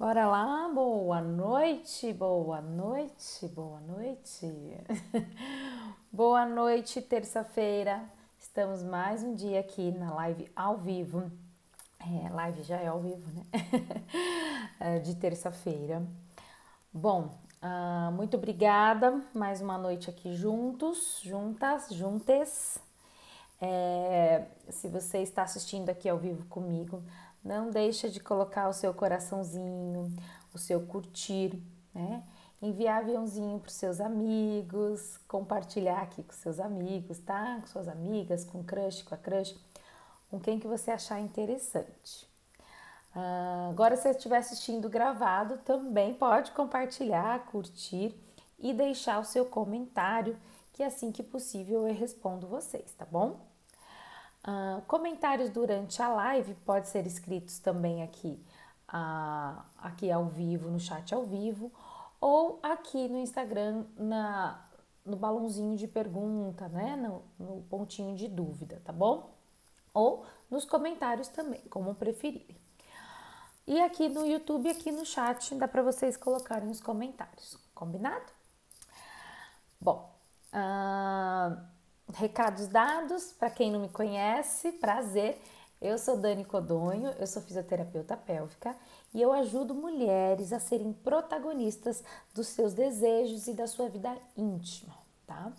Bora lá, boa noite, boa noite, boa noite. boa noite, terça-feira. Estamos mais um dia aqui na live ao vivo. É, live já é ao vivo, né? É, de terça-feira. Bom, uh, muito obrigada. Mais uma noite aqui juntos, juntas, juntes. É, se você está assistindo aqui ao vivo comigo, não deixa de colocar o seu coraçãozinho, o seu curtir, né? Enviar aviãozinho para os seus amigos, compartilhar aqui com seus amigos, tá? Com suas amigas, com crush, com a crush, com quem que você achar interessante. Uh, agora, se você estiver assistindo gravado, também pode compartilhar, curtir e deixar o seu comentário, que assim que possível eu respondo vocês, tá bom? Uh, comentários durante a live pode ser escritos também aqui, uh, aqui ao vivo, no chat ao vivo, ou aqui no Instagram, na, no balãozinho de pergunta, né? No, no pontinho de dúvida, tá bom? Ou nos comentários também, como preferirem. E aqui no YouTube, aqui no chat, dá para vocês colocarem os comentários, combinado? Bom, uh, Recados dados, para quem não me conhece, prazer. Eu sou Dani Codonho, eu sou fisioterapeuta pélvica e eu ajudo mulheres a serem protagonistas dos seus desejos e da sua vida íntima, tá?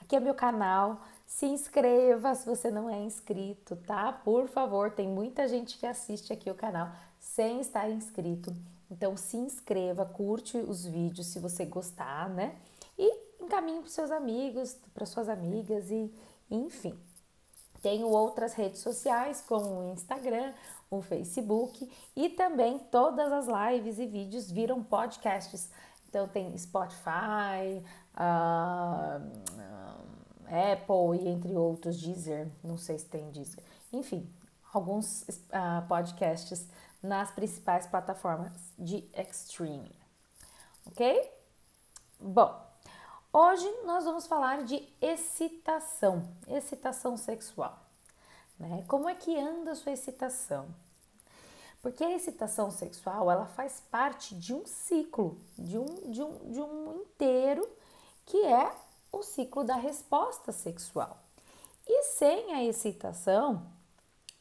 Aqui é meu canal, se inscreva se você não é inscrito, tá? Por favor, tem muita gente que assiste aqui o canal sem estar inscrito. Então se inscreva, curte os vídeos se você gostar, né? E encaminhe para seus amigos, para suas amigas e enfim. Tenho outras redes sociais como o Instagram, o Facebook e também todas as lives e vídeos viram podcasts. Então tem Spotify, uh, Apple e entre outros, Deezer, não sei se tem Deezer. Enfim, alguns uh, podcasts nas principais plataformas de streaming. Ok? Bom, Hoje nós vamos falar de excitação, excitação sexual. Né? Como é que anda a sua excitação? Porque a excitação sexual ela faz parte de um ciclo, de um, de um, de um inteiro que é o ciclo da resposta sexual. E sem a excitação,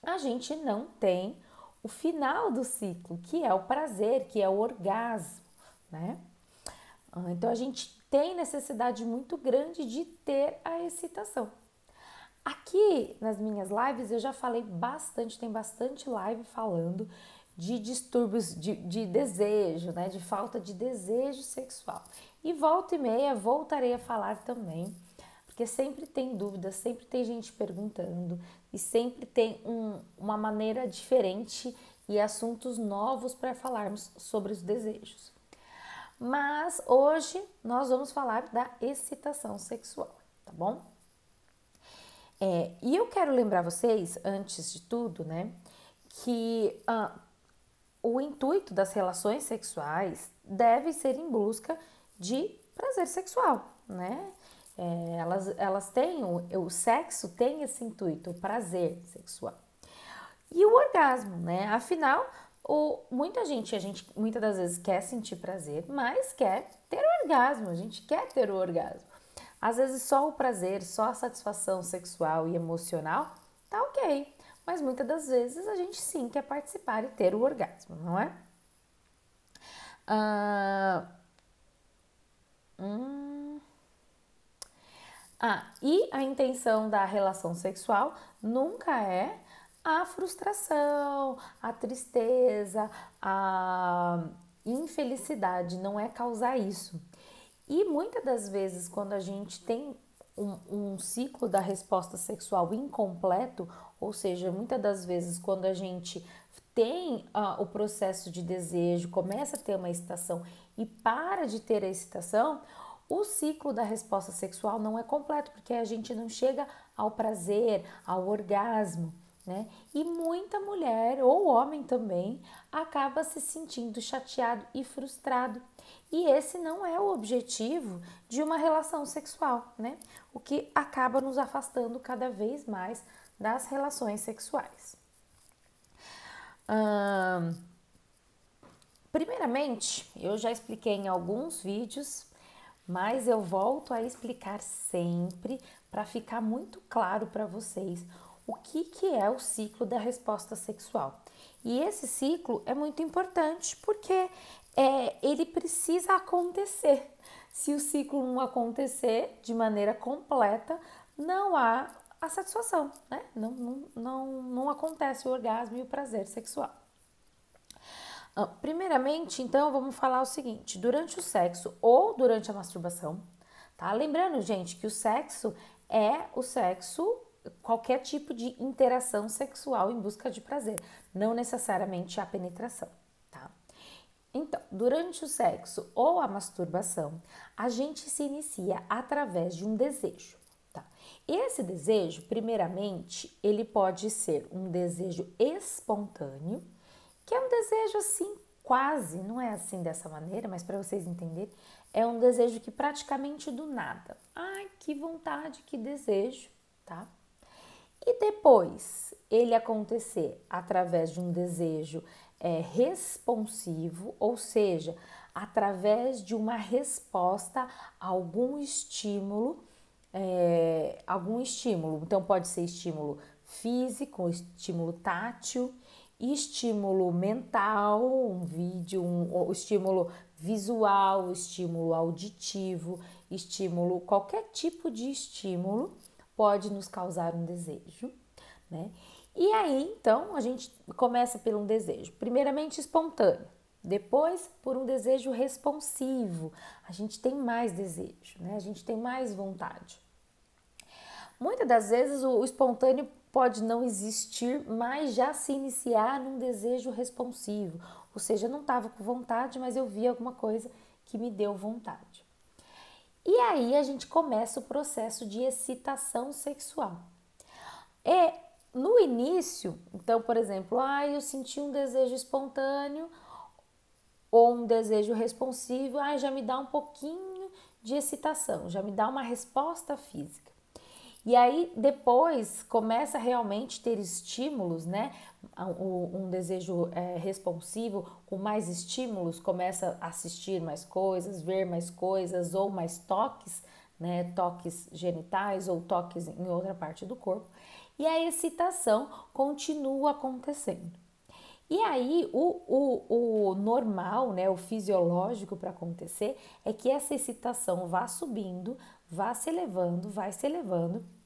a gente não tem o final do ciclo, que é o prazer, que é o orgasmo, né? Então a gente tem necessidade muito grande de ter a excitação. Aqui nas minhas lives eu já falei bastante, tem bastante live falando de distúrbios de, de desejo, né? De falta de desejo sexual. E volta e meia voltarei a falar também, porque sempre tem dúvidas, sempre tem gente perguntando e sempre tem um, uma maneira diferente e assuntos novos para falarmos sobre os desejos. Mas hoje nós vamos falar da excitação sexual, tá bom? É, e eu quero lembrar vocês, antes de tudo, né, que ah, o intuito das relações sexuais deve ser em busca de prazer sexual, né? É, elas, elas têm, o, o sexo tem esse intuito, o prazer sexual. E o orgasmo, né? Afinal, o, muita gente, a gente muitas das vezes quer sentir prazer, mas quer ter orgasmo, a gente quer ter o orgasmo. Às vezes só o prazer, só a satisfação sexual e emocional tá ok, mas muitas das vezes a gente sim quer participar e ter o orgasmo, não é? Ah, hum, ah, e a intenção da relação sexual nunca é a frustração, a tristeza, a infelicidade, não é causar isso. E muitas das vezes, quando a gente tem um, um, ciclo da resposta sexual incompleto, ou seja, muitas das vezes, quando a gente tem uh, o processo de desejo, começa a ter uma excitação e para de ter a excitação, o ciclo da resposta sexual não é completo, porque a gente não chega ao prazer, ao orgasmo né? E muita mulher ou homem também acaba se sentindo chateado e frustrado. E esse não é o objetivo de uma relação sexual, né? O que acaba nos afastando cada vez mais das relações sexuais. Hum, primeiramente, eu já expliquei em alguns vídeos, mas eu volto a explicar sempre para ficar muito claro para vocês o que, que é o ciclo da resposta sexual. E esse ciclo é muito importante porque é, ele precisa acontecer. Se o ciclo não acontecer de maneira completa, não há a satisfação, né? Não, não, não, não acontece o orgasmo e o prazer sexual. Ah, primeiramente, então, vamos falar o seguinte: durante o sexo ou durante a masturbação, tá? Lembrando, gente, que o sexo é o sexo, qualquer tipo de interação sexual em busca de prazer, não necessariamente a penetração, tá? Então, durante o sexo ou a masturbação, a gente se inicia através de um desejo. Esse desejo, primeiramente, ele pode ser um desejo espontâneo, que é um desejo assim, quase, não é assim dessa maneira, mas para vocês entenderem, é um desejo que praticamente do nada. Ai, que vontade, que desejo, tá? E depois ele acontecer através de um desejo é, responsivo, ou seja, através de uma resposta a algum estímulo é, algum estímulo. Então, pode ser estímulo físico, estímulo tátil, estímulo mental, um vídeo, um, estímulo visual, estímulo auditivo, estímulo, qualquer tipo de estímulo pode nos causar um desejo, né? E aí, então, a gente começa por um desejo, primeiramente espontâneo, depois por um desejo responsivo. A gente tem mais desejo, né? A gente tem mais vontade. Muitas das vezes o, espontâneo pode não existir, mas já se iniciar num desejo responsivo. Ou seja, eu não estava com vontade, mas eu vi alguma coisa que me deu vontade. E aí a gente começa o processo de excitação sexual. É no início, então, por exemplo, ah, eu senti um desejo espontâneo ou um desejo responsivo, ah, já me dá um pouquinho de excitação, já me dá uma resposta física. E aí depois começa realmente ter estímulos, né? Um, desejo é, responsivo com mais estímulos, começa a assistir mais coisas, ver mais coisas ou mais toques, né? Toques genitais ou toques em outra parte do corpo. E a excitação continua acontecendo. E aí, o, o, o normal, né, o fisiológico para acontecer é que essa excitação vá subindo, vá se elevando, vai se elevando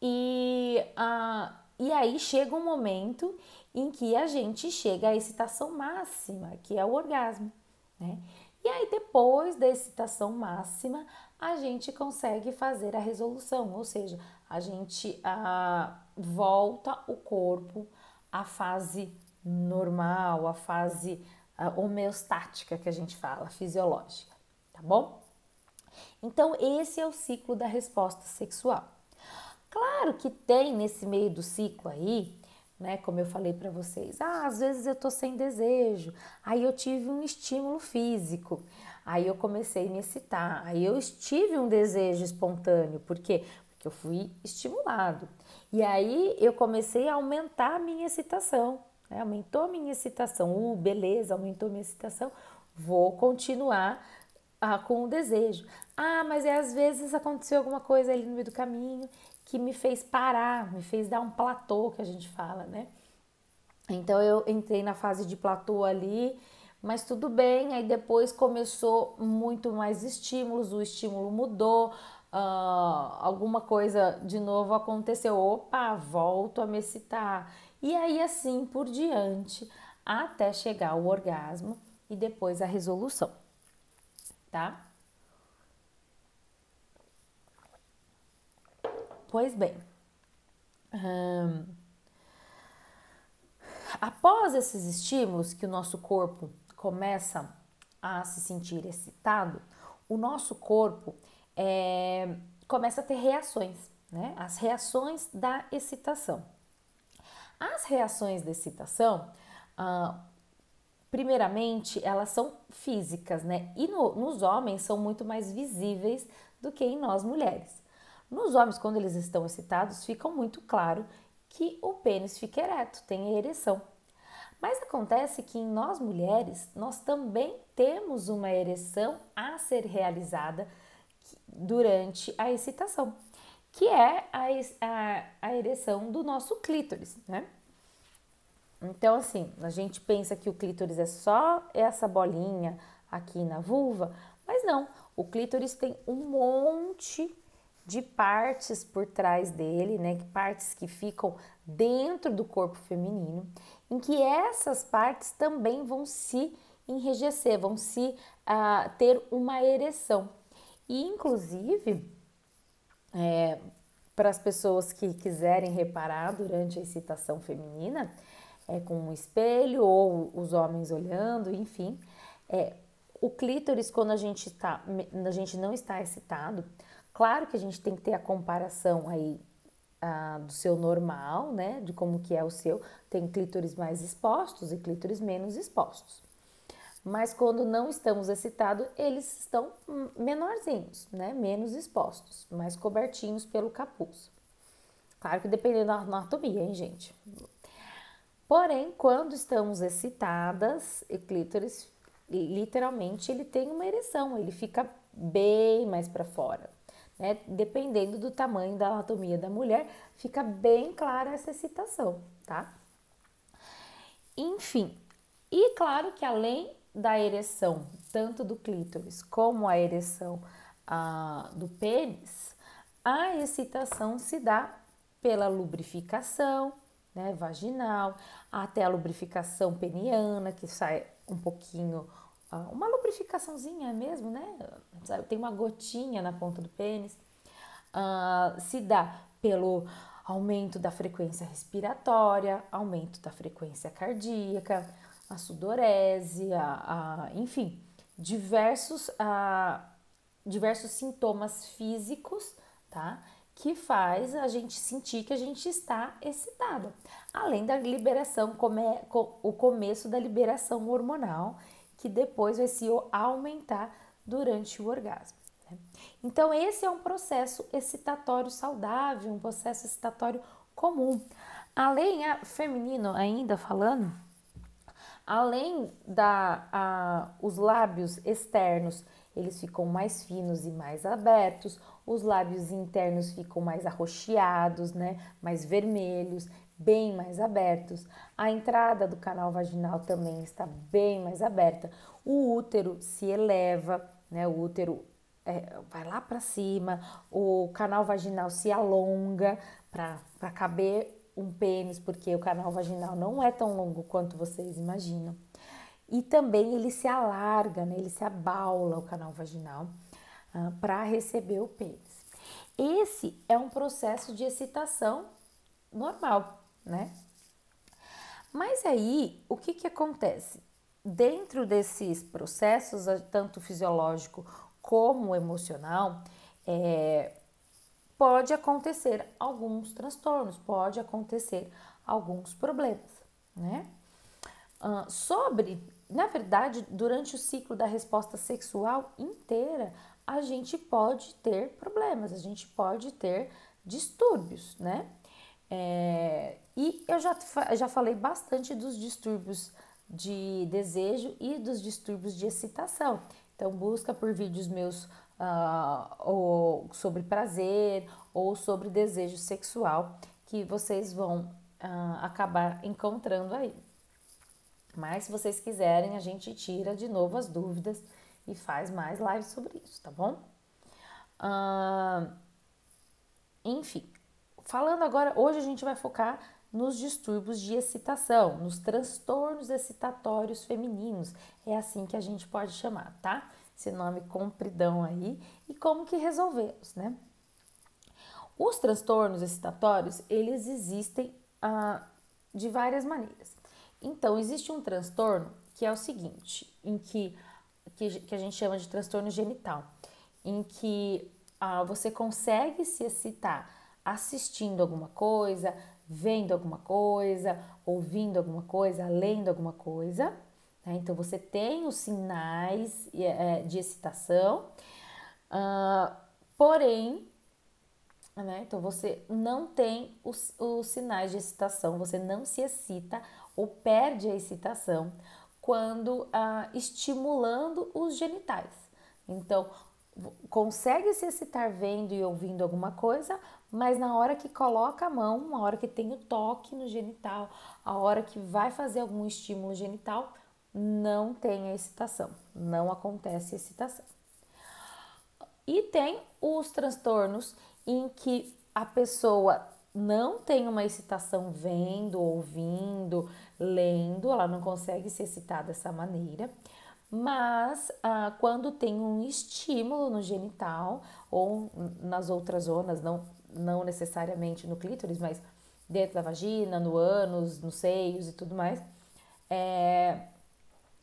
e, ah, e aí chega um momento em que a gente chega à excitação máxima, que é o orgasmo, né? E aí depois da excitação máxima, a gente consegue fazer a resolução, ou seja, a gente ah, volta o corpo à fase normal, à fase ah, homeostática que a gente fala, fisiológica, tá bom? Então, esse é o ciclo da resposta sexual. Claro que tem nesse meio do ciclo aí, né? Como eu falei para vocês, ah, às vezes eu tô sem desejo, aí eu tive um estímulo físico, aí eu comecei a me excitar, aí eu tive um desejo espontâneo, por quê? Porque eu fui estimulado. E aí eu comecei a aumentar a minha excitação, né? aumentou a minha excitação, uh, beleza, aumentou a minha excitação, vou continuar ah, com o desejo. Ah, mas é, às vezes aconteceu alguma coisa ali no meio do caminho que me fez parar, me fez dar um platô, que a gente fala, né? Então eu entrei na fase de platô ali, mas tudo bem. Aí depois começou muito mais estímulos, o estímulo mudou, uh, alguma coisa de novo aconteceu. Opa, volto a me excitar. E aí assim por diante, até chegar ao orgasmo e depois a resolução, tá? Pois bem, hum, após esses estímulos que o nosso corpo começa a se sentir excitado, o nosso corpo é, começa a ter reações, né? As reações da excitação. As reações da excitação, ah, primeiramente, elas são físicas, né? E no, nos homens são muito mais visíveis do que em nós mulheres. Nos homens, quando eles estão excitados, fica muito claro que o pênis fica ereto, tem ereção. Mas acontece que em nós mulheres, nós também temos uma ereção a ser realizada durante a excitação, que é a, a, a ereção do nosso clítoris, né? Então, assim, a gente pensa que o clítoris é só essa bolinha aqui na vulva, mas não, o clítoris tem um monte de partes por trás dele, né? Partes que ficam dentro do corpo feminino, em que essas partes também vão se enrijecer, vão se uh, ter uma ereção. E inclusive, é, para as pessoas que quiserem reparar durante a excitação feminina, é com um espelho ou os homens olhando, enfim, é, o clítoris quando a gente está, a gente não está excitado, claro que a gente tem que ter a comparação aí do seu normal, né, de como que é o seu, tem clítoris mais expostos e clítoris menos expostos. Mas quando não estamos excitados, eles estão menorzinhos, né, menos expostos, mais cobertinhos pelo capuz. Claro que dependendo da anatomia, hein, gente. Porém, quando estamos excitadas, o clítoris, literalmente, ele tem uma ereção, ele fica bem mais para fora né? Dependendo do tamanho da anatomia da mulher, fica bem clara essa excitação, tá? Enfim, e claro que além da ereção, tanto do clítoris como a ereção ah, do pênis, a excitação se dá pela lubrificação né, vaginal, até a lubrificação peniana, que sai um pouquinho uma lubrificaçãozinha mesmo, né? Tem uma gotinha na ponta do pênis. Uh, se dá pelo aumento da frequência respiratória, aumento da frequência cardíaca, a sudorese, a, a enfim, diversos, a, diversos sintomas físicos, tá? Que faz a gente sentir que a gente está excitada. Além da liberação, come, o começo da liberação hormonal que depois vai se aumentar durante o orgasmo. Né? Então, esse é um processo excitatório saudável, um processo excitatório comum. Além, a, feminino ainda falando, além da a, os lábios externos, eles ficam mais finos e mais abertos, os lábios internos ficam mais arroxeados, né, mais vermelhos, bem mais abertos. A entrada do canal vaginal também está bem mais aberta. O útero se eleva, né? O útero é, vai lá para cima, o canal vaginal se alonga para caber um pênis, porque o canal vaginal não é tão longo quanto vocês imaginam. E também ele se alarga, né? ele se abaula o canal vaginal ah, para receber o pênis. Esse é um processo de excitação normal, né? Mas aí, o que que acontece? Dentro desses processos, tanto fisiológico como emocional, é, pode acontecer alguns transtornos, pode acontecer alguns problemas, né? Sobre, na verdade, durante o ciclo da resposta sexual inteira, a gente pode ter problemas, a gente pode ter distúrbios, né? É, e eu já, já falei bastante dos distúrbios de desejo e dos distúrbios de excitação. Então, busca por vídeos meus uh, ou sobre prazer ou sobre desejo sexual que vocês vão uh, acabar encontrando aí. Mas se vocês quiserem, a gente tira de novo as dúvidas e faz mais lives sobre isso, tá bom? Uh, enfim, falando agora, hoje a gente vai focar nos distúrbios de excitação, nos transtornos excitatórios femininos. É assim que a gente pode chamar, tá? Esse nome compridão aí e como que resolvê-los, né? Os transtornos excitatórios, eles existem ah, de várias maneiras. Então, existe um transtorno que é o seguinte, em que, que, que a gente chama de transtorno genital, em que ah, você consegue se excitar assistindo alguma coisa, vendo alguma coisa, ouvindo alguma coisa, lendo alguma coisa. Né? Então você tem os sinais é, de excitação, uh, porém, né? então você não tem os, os sinais de excitação, você não se excita ou perde a excitação quando ah, estimulando os genitais. Então, consegue se excitar vendo e ouvindo alguma coisa, mas na hora que coloca a mão, na hora que tem o toque no genital, a hora que vai fazer algum estímulo genital, não tem a excitação, não acontece excitação. E tem os transtornos em que a pessoa não tem uma excitação vendo, ouvindo, lendo, ela não consegue se excitar dessa maneira. Mas ah, quando tem um estímulo no genital ou nas outras zonas, não, não necessariamente no clítoris, mas dentro da vagina, no ânus, nos seios e tudo mais, é,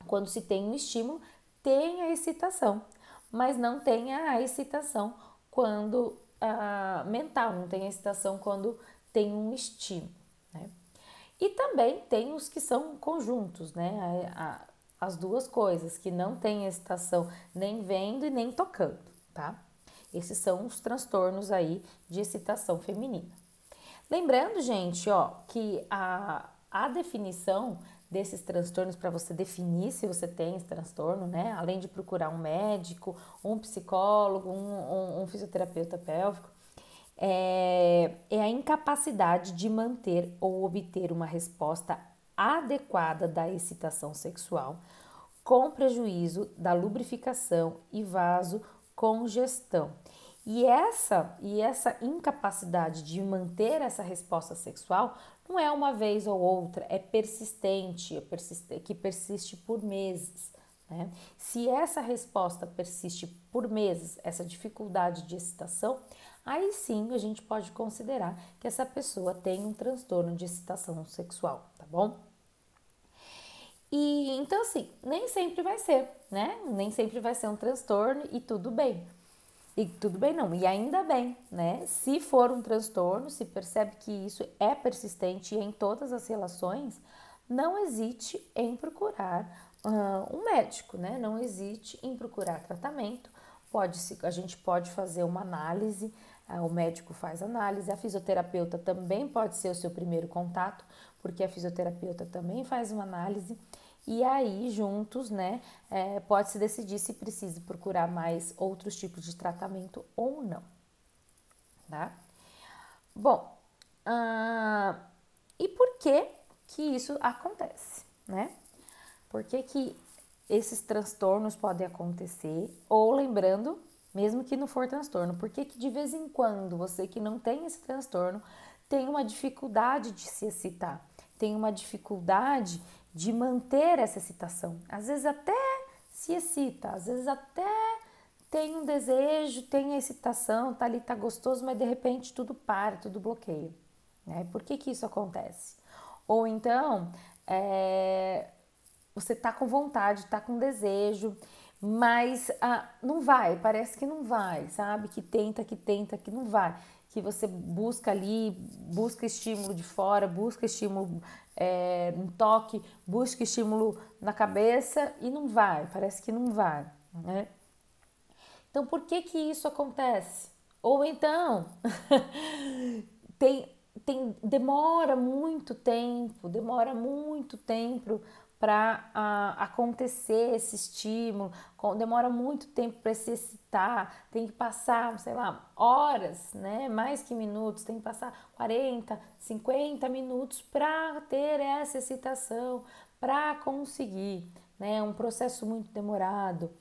quando se tem um estímulo, tem a excitação, mas não tem a excitação quando a, mental, não tem a excitação quando tem um estímulo. Né? E também tem os que são conjuntos, né? A, a, as duas coisas, que não tem excitação nem vendo e nem tocando, tá? Esses são os transtornos aí de excitação feminina. Lembrando, gente, ó, que a, a definição desses transtornos para você definir se você tem esse transtorno, né? Além de procurar um médico, um psicólogo, um, um, um fisioterapeuta pélvico, é, é a incapacidade de manter ou obter uma resposta adequada da excitação sexual com prejuízo da lubrificação e vaso congestão. E essa e essa incapacidade de manter essa resposta sexual não é uma vez ou outra, é persistente, é persiste, que persiste por meses. Né? Se essa resposta persiste por meses, essa dificuldade de excitação, aí sim a gente pode considerar que essa pessoa tem um transtorno de excitação sexual, tá bom? E então assim, nem sempre vai ser, né? Nem sempre vai ser um transtorno e tudo bem. E tudo bem não, e ainda bem, né? Se for um transtorno, se percebe que isso é persistente em todas as relações, não hesite em procurar uh, um médico, né? Não hesite em procurar tratamento. Pode a gente pode fazer uma análise, uh, o médico faz análise, a fisioterapeuta também pode ser o seu primeiro contato, porque a fisioterapeuta também faz uma análise e aí juntos, né, é, pode se decidir se precisa procurar mais outros tipos de tratamento ou não, tá? Bom, uh, e por que que isso acontece, né? Por que que esses transtornos podem acontecer? Ou lembrando, mesmo que não for transtorno, por que que de vez em quando você que não tem esse transtorno tem uma dificuldade de se excitar, tem uma dificuldade de manter essa excitação. Às vezes até se excita, às vezes até tem um desejo, tem a excitação, tá ali, tá gostoso, mas de repente tudo para, tudo bloqueia. Né? Por que, que isso acontece? Ou então, é, você tá com vontade, tá com desejo, mas ah, não vai, parece que não vai, sabe? Que tenta, que tenta, que não vai. Que você busca ali, busca estímulo de fora, busca estímulo é, um toque, busca estímulo na cabeça e não vai, parece que não vai, né? Então, por que que isso acontece? Ou então, tem, tem, demora muito tempo, demora muito tempo para uh, acontecer esse estímulo, demora muito tempo para se excitar, tem que passar, sei lá, horas, né? Mais que minutos, tem que passar 40, 50 minutos para ter essa excitação, para conseguir, né? Um processo muito demorado,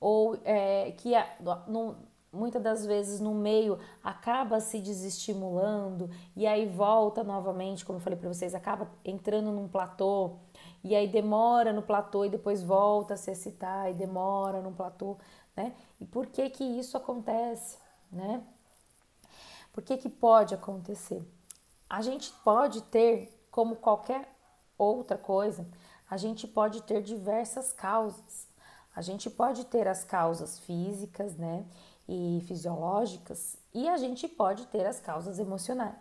ou é, que a, no, muitas das vezes no meio acaba se desestimulando e aí volta novamente, como eu falei para vocês, acaba entrando num platô e aí demora no platô e depois volta a se excitar e demora no platô, né? E por que que isso acontece, né? Por que que pode acontecer? A gente pode ter, como qualquer outra coisa, a gente pode ter diversas causas. A gente pode ter as causas físicas, né, e fisiológicas, e a gente pode ter as causas emocionais.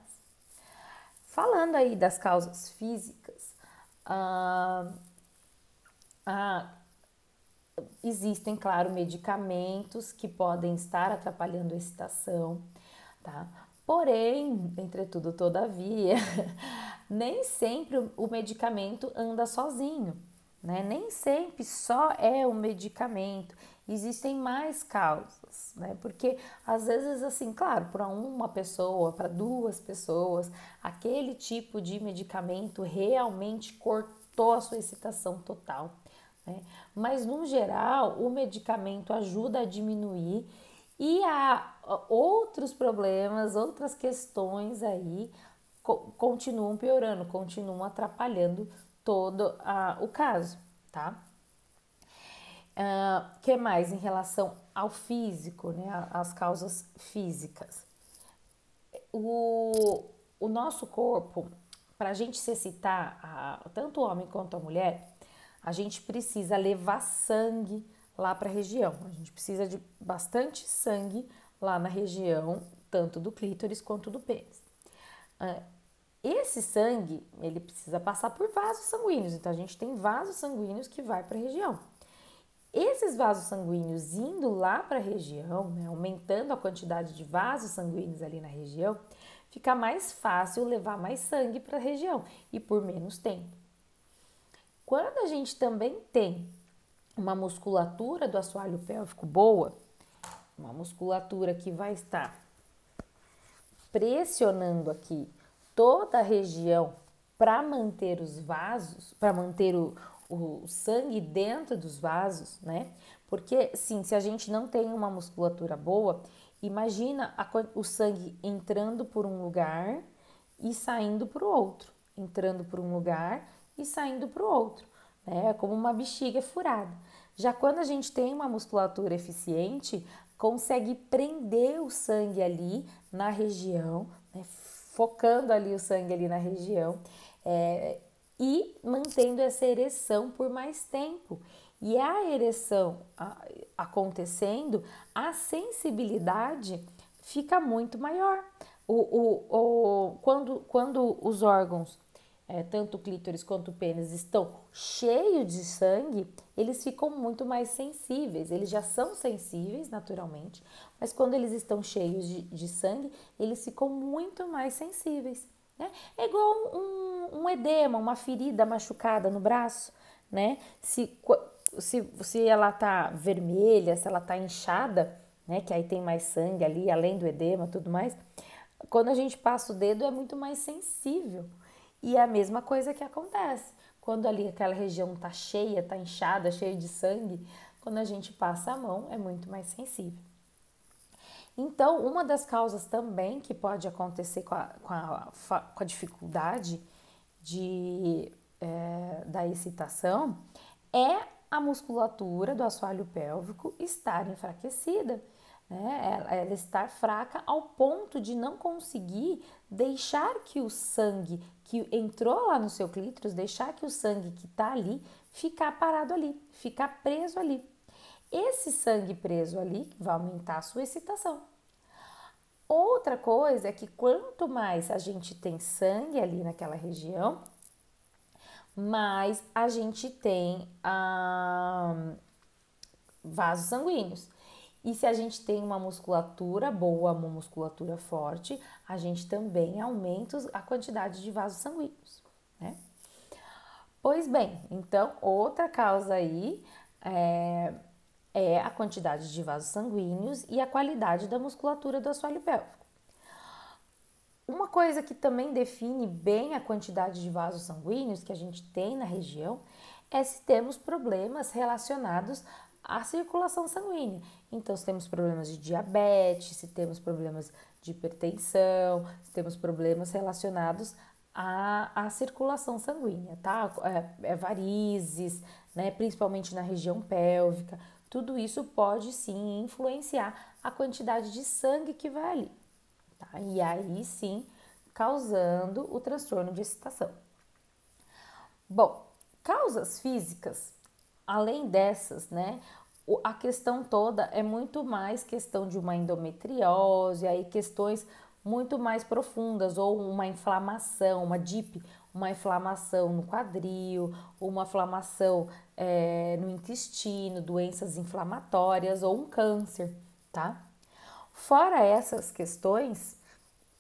Falando aí das causas físicas, ah, ah, existem, claro, medicamentos que podem estar atrapalhando a excitação, tá? Porém, entretudo, todavia, Nem sempre o medicamento anda sozinho, né? Nem sempre só é o medicamento. Existem mais causas, né? Porque às vezes, assim, claro, para uma pessoa, para duas pessoas, aquele tipo de medicamento realmente cortou a sua excitação total. Né? Mas no geral, o medicamento ajuda a diminuir e há outros problemas, outras questões aí continuam piorando, continuam atrapalhando todo a, o caso, tá? Uh, que mais em relação ao físico, né? As causas físicas. O, o nosso corpo, para a gente se excitar, a, tanto o homem quanto a mulher, a gente precisa levar sangue lá para a região. A gente precisa de bastante sangue lá na região, tanto do clítoris quanto do pênis. Uh, esse sangue, ele precisa passar por vasos sanguíneos, então a gente tem vasos sanguíneos que vai para a região. Esses vasos sanguíneos indo lá para a região, né, aumentando a quantidade de vasos sanguíneos ali na região, fica mais fácil levar mais sangue para a região e por menos tempo. Quando a gente também tem uma musculatura do assoalho pélvico boa, uma musculatura que vai estar pressionando aqui toda a região para manter os vasos, para manter o, o sangue dentro dos vasos, né? Porque, sim, se a gente não tem uma musculatura boa, imagina a, o sangue entrando por um lugar e saindo para o outro, entrando por um lugar e saindo para o outro, né? É como uma bexiga furada. Já quando a gente tem uma musculatura eficiente, consegue prender o sangue ali na região, né? focando ali o sangue ali na região é, e mantendo essa ereção por mais tempo. E a ereção acontecendo, a sensibilidade fica muito maior. O, o, o, quando, quando os órgãos é, tanto o clítoris quanto o pênis estão cheios de sangue, eles ficam muito mais sensíveis. Eles já são sensíveis naturalmente, mas quando eles estão cheios de, de sangue, eles ficam muito mais sensíveis. Né? É igual um, um edema, uma ferida machucada no braço, né? Se, se, se ela tá vermelha, se ela tá inchada, né? Que aí tem mais sangue ali, além do edema, tudo mais. Quando a gente passa o dedo é muito mais sensível. E é a mesma coisa que acontece quando ali aquela região tá cheia, tá inchada, cheia de sangue, quando a gente passa a mão é muito mais sensível. Então, uma das causas também que pode acontecer com a, com a, com a dificuldade de, é, da excitação é a musculatura do assoalho pélvico estar enfraquecida né? Ela, estar fraca ao ponto de não conseguir deixar que o sangue que entrou lá no seu clítoris, deixar que o sangue que está ali ficar parado ali, ficar preso ali. Esse sangue preso ali vai aumentar a sua excitação. Outra coisa é que quanto mais a gente tem sangue ali naquela região, mais a gente tem ah, vasos sanguíneos. E se a gente tem uma musculatura boa, uma musculatura forte, a gente também aumenta a quantidade de vasos sanguíneos, né? Pois bem, então outra causa aí é, é a quantidade de vasos sanguíneos e a qualidade da musculatura do assoalho pélvico. Uma coisa que também define bem a quantidade de vasos sanguíneos que a gente tem na região é se temos problemas relacionados a circulação sanguínea. Então, se temos problemas de diabetes, se temos problemas de hipertensão, se temos problemas relacionados à, à circulação sanguínea, tá? É, é varizes, né? Principalmente na região pélvica. Tudo isso pode sim influenciar a quantidade de sangue que vai ali. Tá? E aí sim, causando o transtorno de excitação. Bom, causas físicas além dessas, né, a questão toda é muito mais questão de uma endometriose, aí questões muito mais profundas, ou uma inflamação, uma DIP, uma inflamação no quadril, uma inflamação é, no intestino, doenças inflamatórias ou um câncer, tá? Fora essas questões,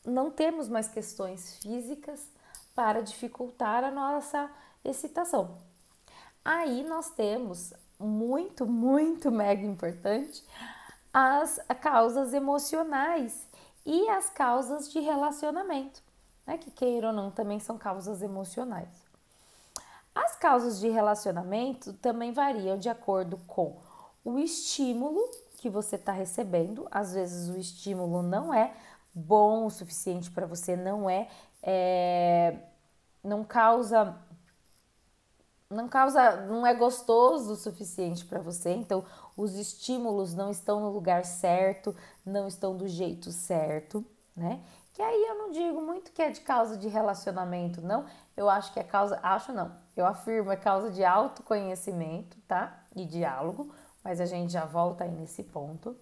não temos mais questões físicas para dificultar a nossa excitação. Aí nós temos muito, muito mega importante as causas emocionais e as causas de relacionamento, né? Que queira ou não também são causas emocionais. As causas de relacionamento também variam de acordo com o estímulo que você está recebendo. Às vezes o estímulo não é bom o suficiente para você, não é, é, não causa não causa, não é gostoso o suficiente para você. Então, os estímulos não estão no lugar certo, não estão do jeito certo, né? Que aí eu não digo muito que é de causa de relacionamento, não. Eu acho que é causa, acho não. Eu afirmo é causa de autoconhecimento, tá? E diálogo, mas a gente já volta aí nesse ponto.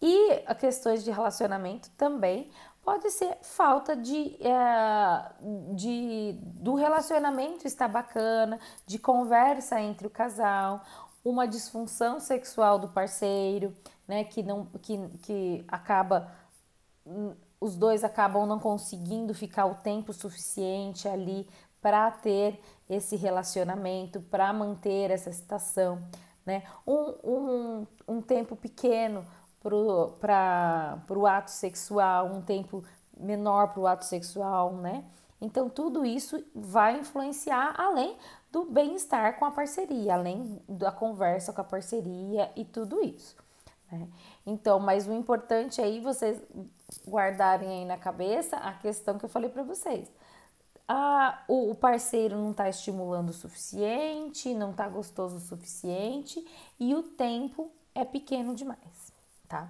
E questões de relacionamento também pode ser falta de, é, de do relacionamento estar bacana, de conversa entre o casal, uma disfunção sexual do parceiro, né, que não que, que acaba os dois acabam não conseguindo ficar o tempo suficiente ali para ter esse relacionamento, para manter essa situação, né? Um, um, um tempo pequeno para o ato sexual, um tempo menor para o ato sexual, né? Então, tudo isso vai influenciar além do bem-estar com a parceria, além da conversa com a parceria e tudo isso. Né? Então, mas o importante aí vocês guardarem aí na cabeça a questão que eu falei para vocês. Ah, o, o parceiro não está estimulando o suficiente, não está gostoso o suficiente e o tempo é pequeno demais, tá?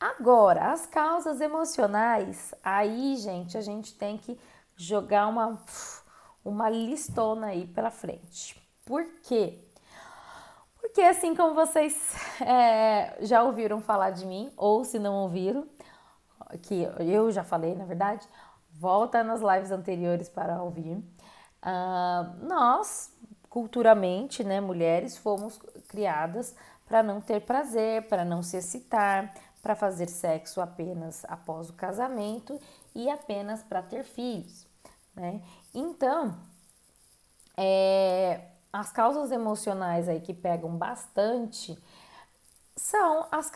Agora, as causas emocionais, aí, gente, a gente tem que jogar uma, uma listona aí pela frente. Por quê? Porque assim como vocês é, já ouviram falar de mim, ou se não ouviram, que eu já falei, na verdade, volta nas lives anteriores para ouvir. Uh, nós, culturalmente, né, mulheres, fomos criadas para não ter prazer, para não se excitar, para fazer sexo apenas após o casamento e apenas para ter filhos, né? Então, é, as causas emocionais aí que pegam bastante são as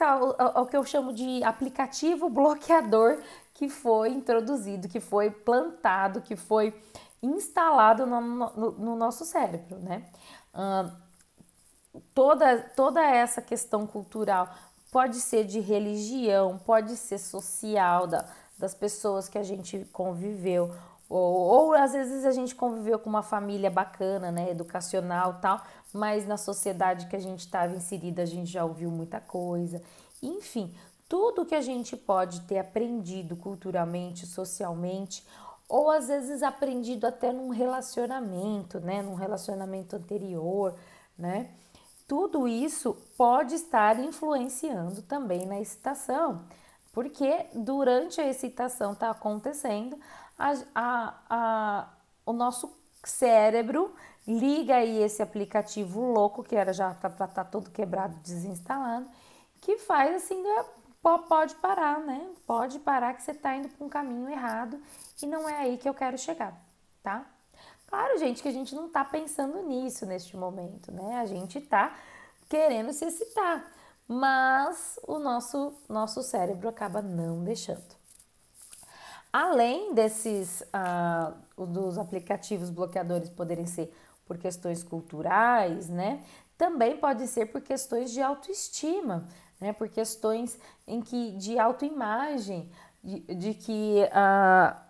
o que eu chamo de aplicativo bloqueador que foi introduzido, que foi plantado, que foi instalado no, no, no nosso cérebro, né? toda, toda essa questão cultural pode ser de religião, pode ser social, da, das pessoas que a gente conviveu, ou, ou às vezes a gente conviveu com uma família bacana, né, educacional tal, mas na sociedade que a gente estava inserida a gente já ouviu muita coisa. Enfim, tudo que a gente pode ter aprendido culturalmente, socialmente, ou às vezes aprendido até num relacionamento, né, num relacionamento anterior, né? tudo isso pode estar influenciando também na excitação, porque durante a excitação está acontecendo, a, a, a, o nosso cérebro liga aí esse aplicativo louco que era já tá, tá, tá todo quebrado, desinstalado, que faz assim, pode parar, né? Pode parar que você está indo para um caminho errado e não é aí que eu quero chegar, tá? Claro, gente, que a gente não está pensando nisso neste momento, né? A gente está querendo se excitar, mas o nosso, nosso cérebro acaba não deixando. Além desses, uh, dos aplicativos bloqueadores poderem ser por questões culturais, né? Também pode ser por questões de autoestima, né? Por questões em que de autoimagem, de, de que uh,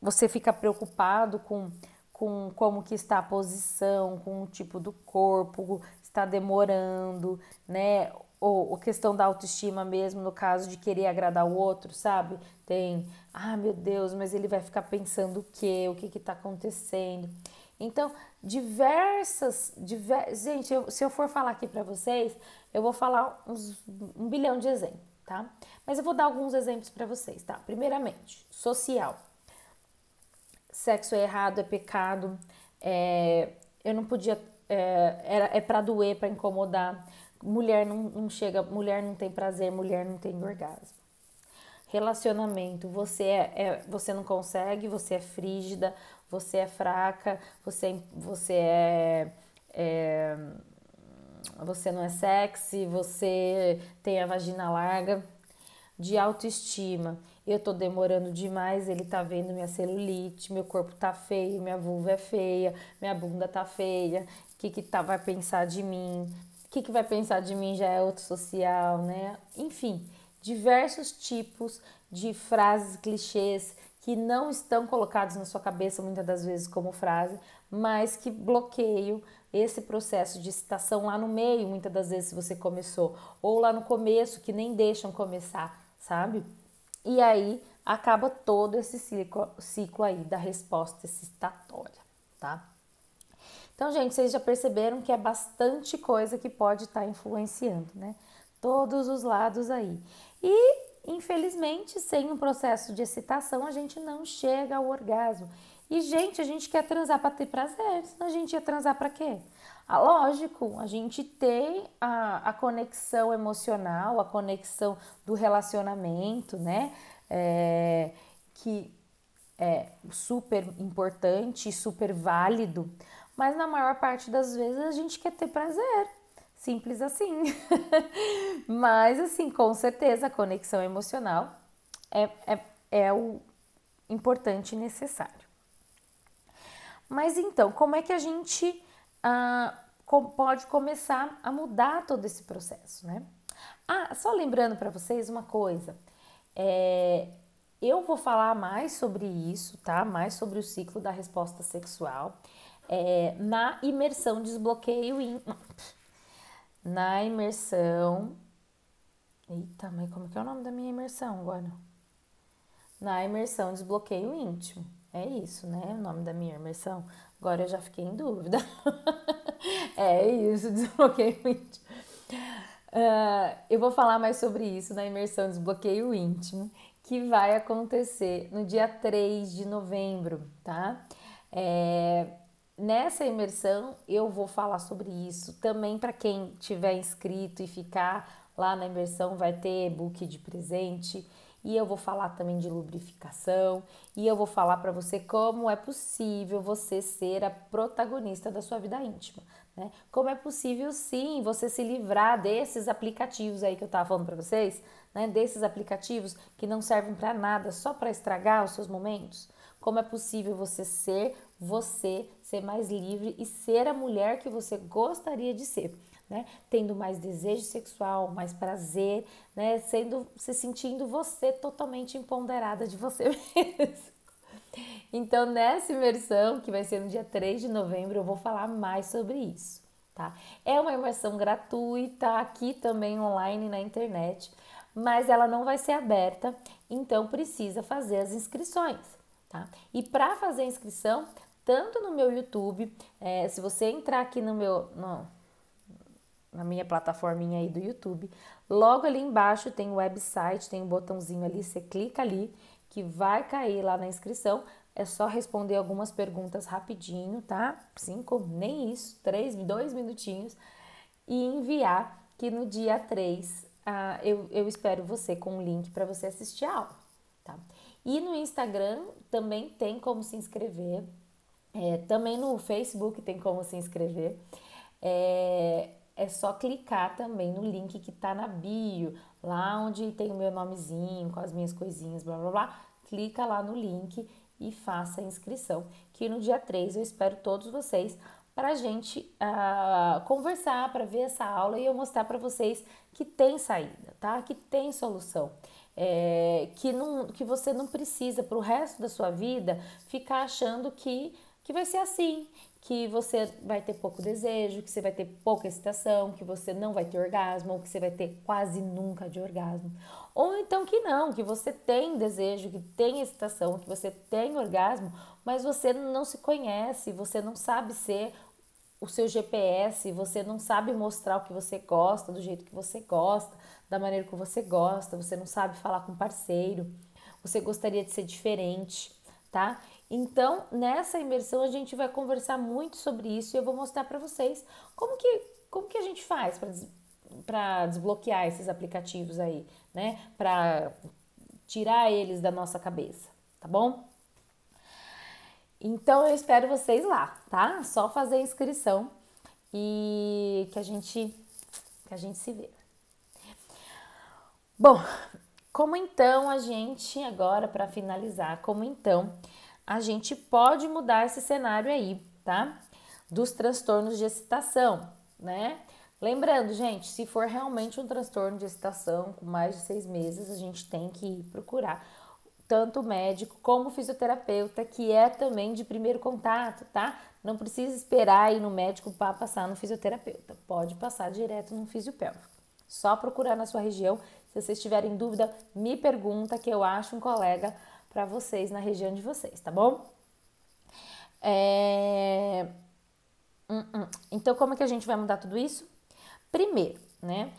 você fica preocupado com com como que está a posição, com o tipo do corpo, está demorando, né? Ou, a questão da autoestima mesmo, no caso de querer agradar o outro, sabe? Tem, ah, meu Deus, mas ele vai ficar pensando o quê? O que que tá acontecendo? Então, diversas, diver... gente, eu, se eu for falar aqui para vocês, eu vou falar uns, um bilhão de exemplos, tá? Mas eu vou dar alguns exemplos para vocês, tá? Primeiramente, social sexo é errado, é pecado, é, eu não podia, é, era, é para doer, para incomodar, mulher não, não chega, mulher não tem prazer, mulher não tem orgasmo. relacionamento, você é, é, você não consegue, você é frígida, você é fraca, você, você é, é você não é sexy, você tem a vagina larga, de autoestima. Eu tô demorando demais, ele tá vendo minha celulite, meu corpo tá feio, minha vulva é feia, minha bunda tá feia. O que que tá vai pensar de mim? O que que vai pensar de mim já é outro social, né? Enfim, diversos tipos de frases clichês que não estão colocados na sua cabeça muitas das vezes como frase, mas que bloqueiam esse processo de citação lá no meio, muitas das vezes se você começou, ou lá no começo que nem deixam começar, sabe? E aí acaba todo esse ciclo, ciclo aí da resposta excitatória, tá? Então, gente, vocês já perceberam que é bastante coisa que pode estar tá influenciando, né? Todos os lados aí. E, infelizmente, sem um processo de excitação, a gente não chega ao orgasmo. E, gente, a gente quer transar para ter prazer, senão a gente ia transar para quê? Ah, lógico, a gente tem a, a conexão emocional, a conexão do relacionamento, né? É, que é super importante super válido, mas na maior parte das vezes a gente quer ter prazer, simples assim. mas, assim, com certeza a conexão emocional é, é, é o importante e necessário. Mas então, como é que a gente ah, pode começar a mudar todo esse processo, né? Ah, só lembrando para vocês uma coisa, é, eu vou falar mais sobre isso, tá? Mais sobre o ciclo da resposta sexual é, na imersão desbloqueio. Na imersão. Eita, mas como que é o nome da minha imersão agora? Na imersão desbloqueio íntimo. É isso, né? O nome da minha imersão. Agora eu já fiquei em dúvida. é isso, desbloqueio íntimo. Uh, eu vou falar mais sobre isso na imersão Desbloqueio Íntimo, que vai acontecer no dia 3 de novembro, tá? É, nessa imersão eu vou falar sobre isso. Também para quem tiver inscrito e ficar lá na imersão vai ter e-book de presente e eu vou falar também de lubrificação e eu vou falar para você como é possível você ser a protagonista da sua vida íntima, né? Como é possível sim você se livrar desses aplicativos aí que eu tava falando para vocês, né? Desses aplicativos que não servem para nada, só para estragar os seus momentos. Como é possível você ser você, ser mais livre e ser a mulher que você gostaria de ser né? Tendo mais desejo sexual, mais prazer, né? Sendo, se sentindo você totalmente empoderada de você mesmo. Então, nessa imersão, que vai ser no dia 3 de novembro, eu vou falar mais sobre isso, tá? É uma imersão gratuita, aqui também online na internet, mas ela não vai ser aberta, então precisa fazer as inscrições, tá? E para fazer a inscrição, tanto no meu YouTube, é, se você entrar aqui no meu, no, na minha plataforminha aí do YouTube. Logo ali embaixo tem o website, tem um botãozinho ali, você clica ali que vai cair lá na inscrição. É só responder algumas perguntas rapidinho, tá? Cinco, nem isso, três, dois minutinhos e enviar que no dia 3 ah, eu, eu espero você com um link para você assistir a aula, tá? E no Instagram também tem como se inscrever, é, também no Facebook tem como se inscrever. É, é só clicar também no link que tá na bio, lá onde tem o meu nomezinho, com as minhas coisinhas, blá blá blá. Clica lá no link e faça a inscrição. Que no dia 3 eu espero todos vocês para a gente uh, conversar, para ver essa aula e eu mostrar para vocês que tem saída, tá? Que tem solução. É, que, não, que você não precisa para o resto da sua vida ficar achando que, que vai ser assim, que você vai ter pouco desejo, que você vai ter pouca excitação, que você não vai ter orgasmo, ou que você vai ter quase nunca de orgasmo. Ou então que não, que você tem desejo, que tem excitação, que você tem orgasmo, mas você não se conhece, você não sabe ser o seu GPS, você não sabe mostrar o que você gosta, do jeito que você gosta, da maneira que você gosta, você não sabe falar com parceiro, você gostaria de ser diferente, tá? Então, nessa imersão a gente vai conversar muito sobre isso e eu vou mostrar para vocês como que, como que a gente faz para desbloquear esses aplicativos aí, né? Para tirar eles da nossa cabeça, tá bom? Então eu espero vocês lá, tá? Só fazer a inscrição e que a gente que a gente se vê. Bom, como então a gente agora para finalizar, como então a gente pode mudar esse cenário aí, tá? Dos transtornos de excitação, né? Lembrando, gente, se for realmente um transtorno de excitação com mais de seis meses, a gente tem que procurar tanto o médico como o fisioterapeuta, que é também de primeiro contato, tá? Não precisa esperar ir no médico para passar no fisioterapeuta. Pode passar direto no fisiopélvico. Só procurar na sua região. Se vocês tiverem dúvida, me pergunta que eu acho um colega para vocês na região de vocês, tá bom? É... Hum, hum. Então, como é que a gente vai mudar tudo isso? Primeiro, né?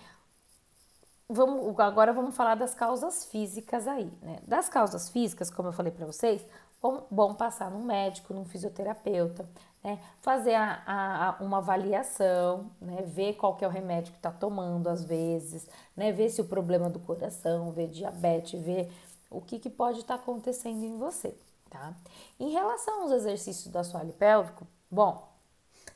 Vamos, agora vamos falar das causas físicas aí, né? Das causas físicas, como eu falei para vocês, bom, bom passar num médico, num fisioterapeuta, né? Fazer a, a, uma avaliação, né? Ver qual que é o remédio que está tomando às vezes, né? Ver se o problema do coração, ver diabetes, ver o que, que pode estar tá acontecendo em você, tá? Em relação aos exercícios do assoalho pélvico, bom,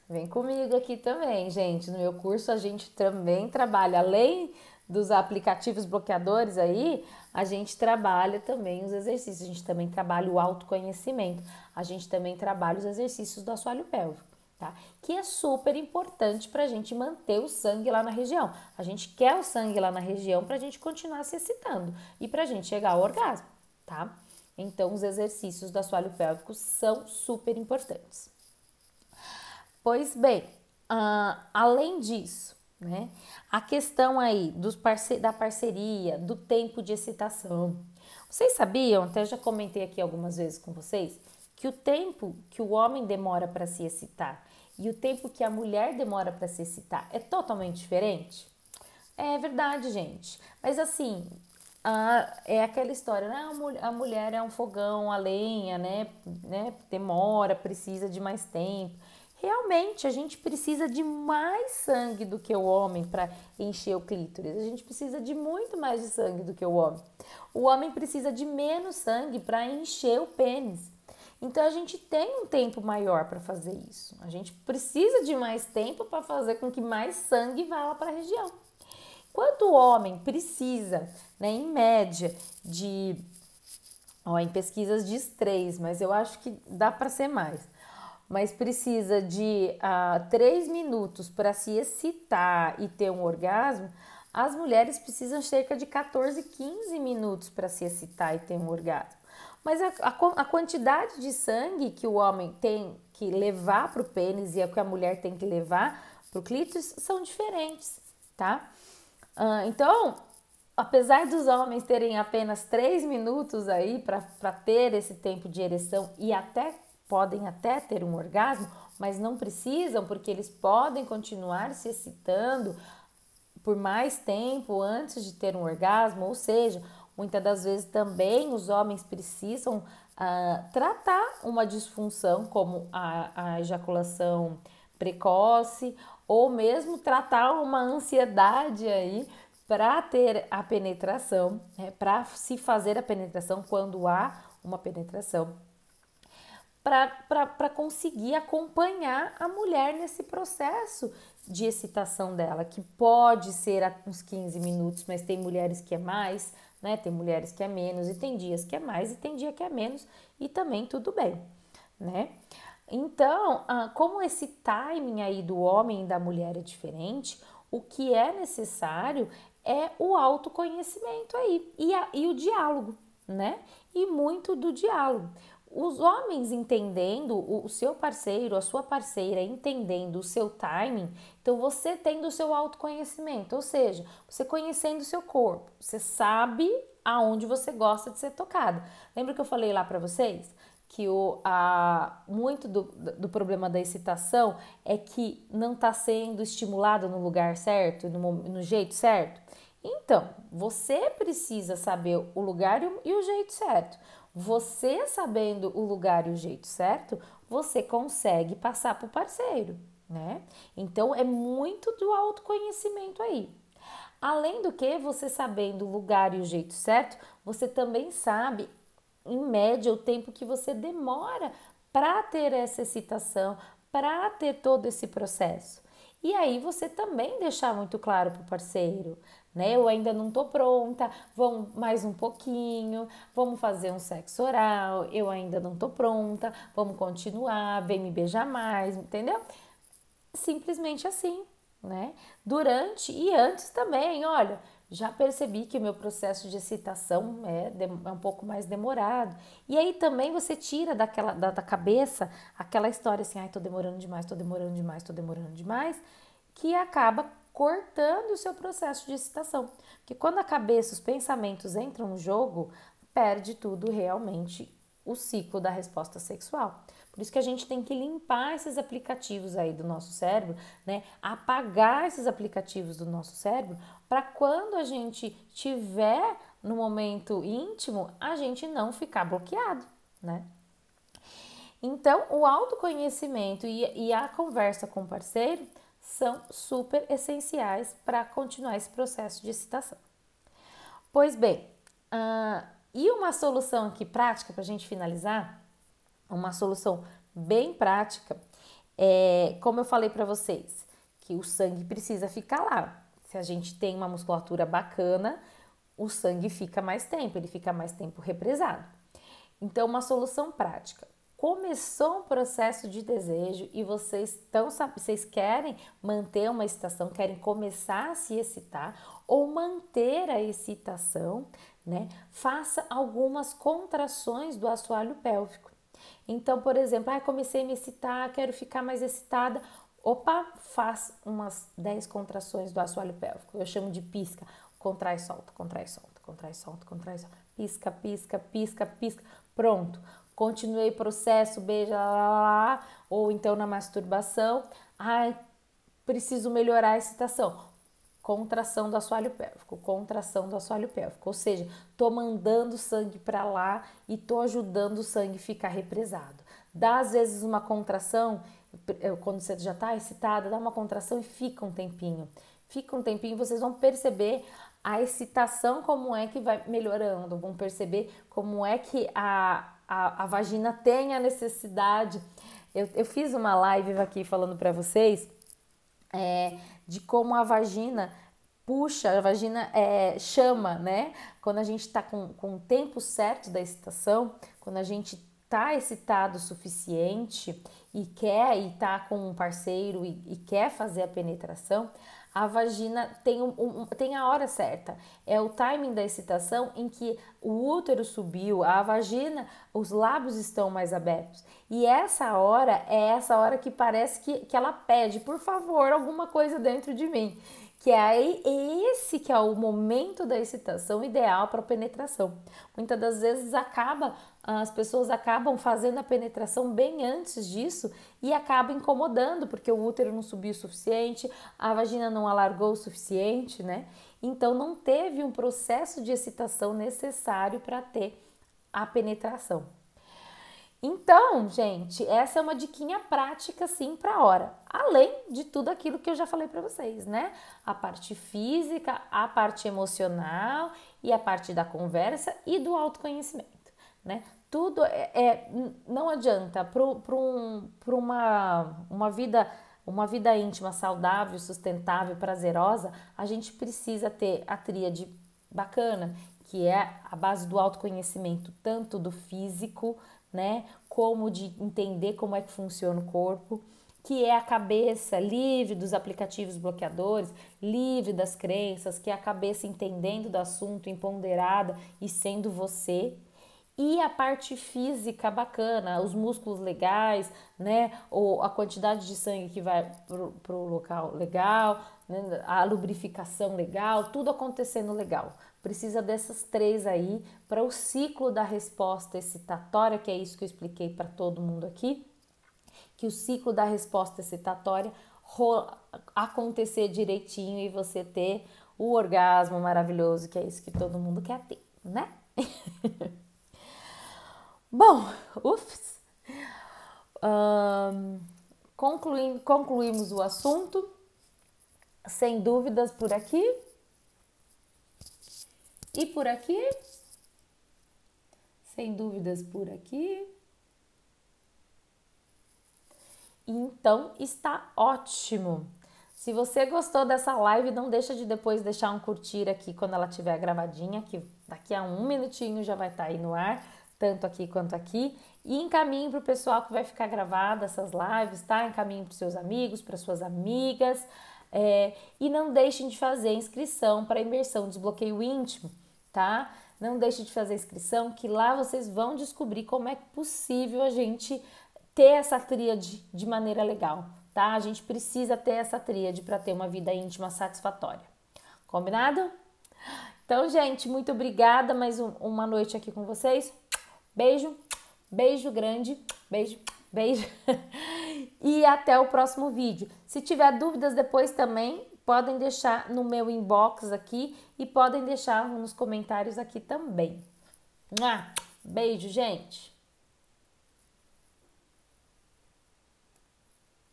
Vem comigo aqui também, gente. No meu curso a gente também trabalha, além dos aplicativos bloqueadores aí, a gente trabalha também os exercícios, a gente também trabalha o autoconhecimento, a gente também trabalha os exercícios do assoalho pélvico, tá? Que é super importante para a gente manter o sangue lá na região. A gente quer o sangue lá na região para a gente continuar se excitando e para a gente chegar ao orgasmo, tá? Então, os exercícios do assoalho pélvico são super importantes. Pois bem, uh, além disso, né, a questão aí dos parce da parceria, do tempo de excitação. Vocês sabiam, até já comentei aqui algumas vezes com vocês, que o tempo que o homem demora para se excitar e o tempo que a mulher demora para se excitar é totalmente diferente? É verdade, gente. Mas assim, é aquela história, né? A mulher é um fogão, a lenha, né? né? Demora, precisa de mais tempo. Realmente, a gente precisa de mais sangue do que o homem para encher o clítoris. A gente precisa de muito mais de sangue do que o homem. O homem precisa de menos sangue para encher o pênis. Então a gente tem um tempo maior para fazer isso. A gente precisa de mais tempo para fazer com que mais sangue vá lá para a região. Quanto o homem precisa, né, em média, de. Ó, em pesquisas diz três, mas eu acho que dá para ser mais mas precisa de uh, três minutos para se excitar e ter um orgasmo, as mulheres precisam cerca de 14, 15 minutos para se excitar e ter um orgasmo. Mas a, a, a, quantidade de sangue que o homem tem que levar para o pênis e a que a mulher tem que levar para o clítoris são diferentes, tá? Uh, então, apesar dos homens terem apenas 3 minutos aí para ter esse tempo de ereção e até podem até ter um orgasmo, mas não precisam porque eles podem continuar se excitando por mais tempo antes de ter um orgasmo, ou seja, muitas das vezes também os homens precisam uh, tratar uma disfunção como a, a ejaculação precoce ou mesmo tratar uma ansiedade aí para ter a penetração, né, para se fazer a penetração quando há uma penetração. Para conseguir acompanhar a mulher nesse processo de excitação dela, que pode ser uns 15 minutos, mas tem mulheres que é mais, né? Tem mulheres que é menos, e tem dias que é mais, e tem dia que é menos, e também tudo bem, né? Então, como esse timing aí do homem e da mulher é diferente, o que é necessário é o autoconhecimento aí e, a, e o diálogo, né? E muito do diálogo. Os homens entendendo o seu parceiro, a sua parceira entendendo o seu timing, então você tendo o seu autoconhecimento, ou seja, você conhecendo o seu corpo, você sabe aonde você gosta de ser tocada. Lembra que eu falei lá para vocês que o, a, muito do, do problema da excitação é que não está sendo estimulado no lugar certo, no, no jeito certo? Então, você precisa saber o lugar e o jeito certo. Você sabendo o lugar e o jeito certo, você consegue passar para o parceiro, né? Então é muito do autoconhecimento aí. Além do que, você sabendo o lugar e o jeito certo, você também sabe, em média, o tempo que você demora para ter essa excitação, para ter todo esse processo. E aí você também deixar muito claro para o parceiro, né? Eu ainda não tô pronta, vamos mais um pouquinho, vamos fazer um sexo oral, eu ainda não tô pronta, vamos continuar, vem me beijar mais, entendeu? Simplesmente assim, né? Durante e antes também, olha, já percebi que o meu processo de excitação é, é, um pouco mais demorado. E aí também você tira daquela, da, da cabeça aquela história assim, ai, tô demorando demais, tô demorando demais, tô demorando demais, que acaba cortando o seu processo de excitação. Porque quando a cabeça, os pensamentos entram no jogo, perde tudo realmente o ciclo da resposta sexual. Por isso que a gente tem que limpar esses aplicativos aí do nosso cérebro, né? Apagar esses aplicativos do nosso cérebro para quando a gente tiver no momento íntimo, a gente não ficar bloqueado, né? Então, o autoconhecimento e, e a conversa com o parceiro são super essenciais para continuar esse processo de excitação. Pois bem, uh, e uma solução aqui prática para a gente finalizar uma solução bem prática, é, como eu falei para vocês, que o sangue precisa ficar lá. Se a gente tem uma musculatura bacana, o sangue fica mais tempo, ele fica mais tempo represado. Então, uma solução prática. Começou um processo de desejo e vocês estão, vocês querem manter uma excitação, querem começar a se excitar ou manter a excitação, né? Faça algumas contrações do assoalho pélvico. Então, por exemplo, ah, comecei a me excitar, quero ficar mais excitada. Opa, faz umas 10 contrações do assoalho pélvico. Eu chamo de pisca. Contrai, solta, contrai, solta, contrai, solta, contrai, solta. Pisca, pisca, pisca, pisca. Pronto. Continuei processo, beija, lá, lá, lá. Ou então na masturbação. Ai, preciso melhorar a excitação contração do assoalho pélvico, contração do assoalho pélvico, ou seja, tô mandando sangue para lá e tô ajudando o sangue ficar represado. Dá às vezes uma contração, quando você já está excitada, dá uma contração e fica um tempinho. Fica um tempinho, vocês vão perceber a excitação como é que vai melhorando, vão perceber como é que a, a, a vagina tem a necessidade. Eu, eu fiz uma live aqui falando para vocês é, de como a vagina puxa, a vagina é, chama, né? Quando a gente está com, com o tempo certo da excitação, quando a gente está excitado o suficiente e quer e tá com um parceiro e, e quer fazer a penetração, a vagina tem, um, um, tem a hora certa. É o timing da excitação em que o útero subiu, a vagina, os lábios estão mais abertos. E essa hora é essa hora que parece que, que ela pede, por favor, alguma coisa dentro de mim que é esse que é o momento da excitação ideal para penetração. Muitas das vezes acaba as pessoas acabam fazendo a penetração bem antes disso e acaba incomodando porque o útero não subiu o suficiente, a vagina não alargou o suficiente, né? Então não teve um processo de excitação necessário para ter a penetração. Então, gente, essa é uma diquinha prática sim para a hora, além de tudo aquilo que eu já falei para vocês, né? A parte física, a parte emocional e a parte da conversa e do autoconhecimento, né? Tudo é, é não adianta para um, uma, uma vida uma vida íntima saudável, sustentável, prazerosa, a gente precisa ter a tríade bacana, que é a base do autoconhecimento, tanto do físico, né? Como de entender como é que funciona o corpo, que é a cabeça livre dos aplicativos bloqueadores, livre das crenças, que é a cabeça entendendo do assunto, empoderada e sendo você. E a parte física bacana, os músculos legais, né? Ou a quantidade de sangue que vai para o local legal, né? a lubrificação legal, tudo acontecendo legal. Precisa dessas três aí para o ciclo da resposta excitatória, que é isso que eu expliquei para todo mundo aqui, que o ciclo da resposta excitatória acontecer direitinho e você ter o orgasmo maravilhoso, que é isso que todo mundo quer ter, né? Bom, ups. Um, concluindo, concluímos o assunto. Sem dúvidas por aqui. E por aqui? Sem dúvidas por aqui. Então está ótimo. Se você gostou dessa live, não deixa de depois deixar um curtir aqui quando ela estiver gravadinha, que daqui a um minutinho já vai estar tá aí no ar, tanto aqui quanto aqui. E encaminhe para o pessoal que vai ficar gravada essas lives, tá? Encaminhe para seus amigos, para suas amigas. É, e não deixem de fazer inscrição para a imersão Desbloqueio Íntimo, tá? Não deixe de fazer inscrição, que lá vocês vão descobrir como é possível a gente ter essa tríade de maneira legal, tá? A gente precisa ter essa tríade para ter uma vida íntima satisfatória. Combinado? Então, gente, muito obrigada. Mais um, uma noite aqui com vocês. Beijo, beijo grande, beijo, beijo. e até o próximo vídeo. Se tiver dúvidas depois também, podem deixar no meu inbox aqui e podem deixar nos comentários aqui também. Beijo, gente!